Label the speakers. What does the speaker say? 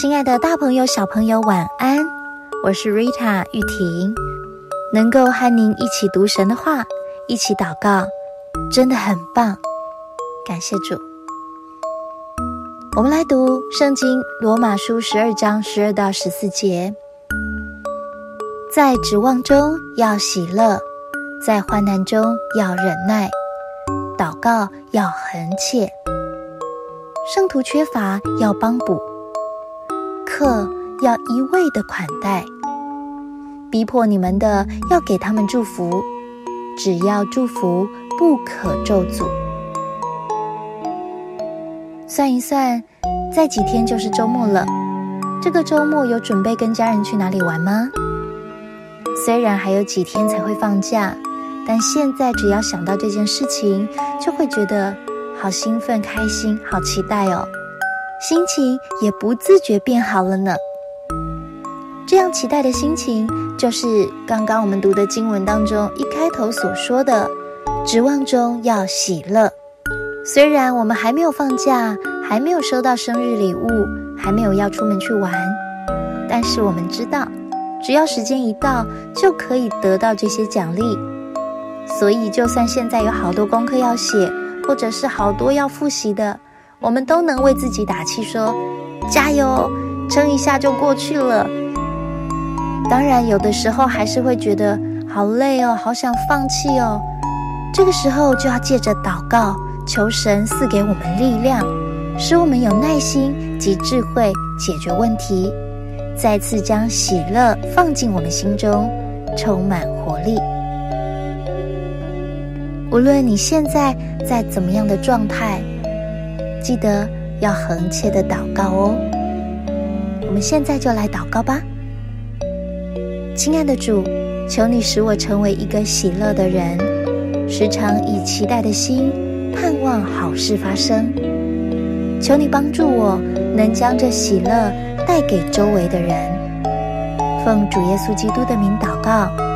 Speaker 1: 亲爱的大朋友、小朋友，晚安！我是 Rita 玉婷，能够和您一起读神的话，一起祷告，真的很棒。感谢主。我们来读圣经罗马书十二章十二到十四节，在指望中要喜乐，在患难中要忍耐，祷告要恒切。圣徒缺乏要帮补，客要一味的款待，逼迫你们的要给他们祝福，只要祝福，不可咒诅。算一算，再几天就是周末了。这个周末有准备跟家人去哪里玩吗？虽然还有几天才会放假，但现在只要想到这件事情，就会觉得。好兴奋、开心、好期待哦，心情也不自觉变好了呢。这样期待的心情，就是刚刚我们读的经文当中一开头所说的“指望中要喜乐”。虽然我们还没有放假，还没有收到生日礼物，还没有要出门去玩，但是我们知道，只要时间一到，就可以得到这些奖励。所以，就算现在有好多功课要写，或者是好多要复习的，我们都能为自己打气，说加油，撑一下就过去了。当然，有的时候还是会觉得好累哦，好想放弃哦。这个时候就要借着祷告，求神赐给我们力量，使我们有耐心及智慧解决问题，再次将喜乐放进我们心中，充满活力。无论你现在在怎么样的状态，记得要恒切的祷告哦。我们现在就来祷告吧，亲爱的主，求你使我成为一个喜乐的人，时常以期待的心盼望好事发生。求你帮助我，能将这喜乐带给周围的人。奉主耶稣基督的名祷告。